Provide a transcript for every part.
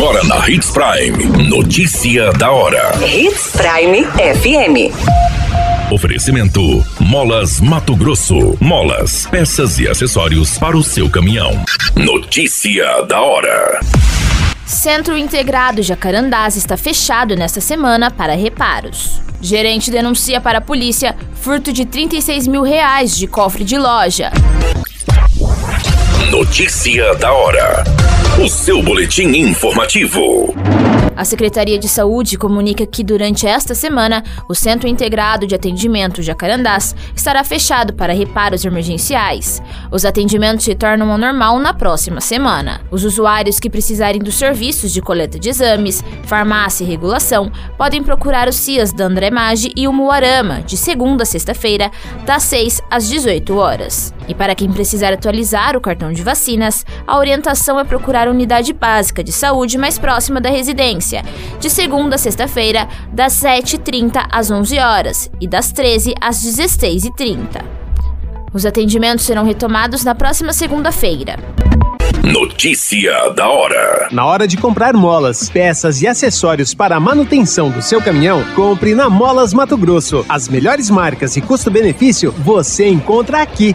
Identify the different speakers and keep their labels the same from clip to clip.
Speaker 1: Agora na Hits Prime. Notícia da hora.
Speaker 2: Hits Prime FM.
Speaker 1: Oferecimento: Molas Mato Grosso. Molas, peças e acessórios para o seu caminhão. Notícia da hora.
Speaker 3: Centro Integrado Jacarandás está fechado nesta semana para reparos. Gerente denuncia para a polícia furto de 36 mil reais de cofre de loja.
Speaker 1: Notícia da hora. O seu boletim informativo.
Speaker 3: A Secretaria de Saúde comunica que durante esta semana o Centro Integrado de Atendimento Jacarandás estará fechado para reparos emergenciais. Os atendimentos se tornam ao normal na próxima semana. Os usuários que precisarem dos serviços de coleta de exames, farmácia e regulação podem procurar os CIAs da André Maggi e o Muarama, de segunda a sexta-feira, das 6 às 18 horas. E para quem precisar atualizar o cartão de vacinas, a orientação é procurar a unidade básica de saúde mais próxima da residência, de segunda a sexta-feira, das 7h30 às 11 horas e das 13 às 16h30. Os atendimentos serão retomados na próxima segunda-feira.
Speaker 1: Notícia da hora.
Speaker 4: Na hora de comprar molas, peças e acessórios para a manutenção do seu caminhão, compre na Molas Mato Grosso. As melhores marcas e custo-benefício você encontra aqui.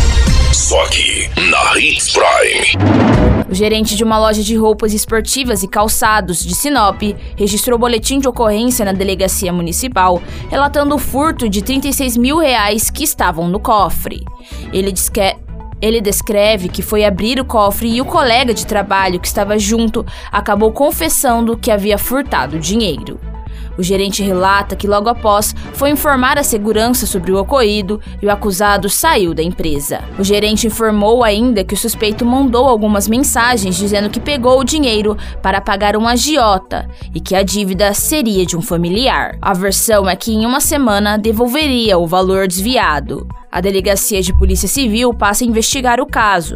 Speaker 1: Só aqui, na Hits Prime.
Speaker 3: O gerente de uma loja de roupas esportivas e calçados de Sinop registrou boletim de ocorrência na delegacia municipal, relatando o furto de 36 mil reais que estavam no cofre. Ele diz que ele descreve que foi abrir o cofre e o colega de trabalho que estava junto acabou confessando que havia furtado dinheiro. O gerente relata que logo após foi informar a segurança sobre o ocorrido e o acusado saiu da empresa. O gerente informou ainda que o suspeito mandou algumas mensagens dizendo que pegou o dinheiro para pagar um agiota e que a dívida seria de um familiar. A versão é que em uma semana devolveria o valor desviado. A delegacia de Polícia Civil passa a investigar o caso.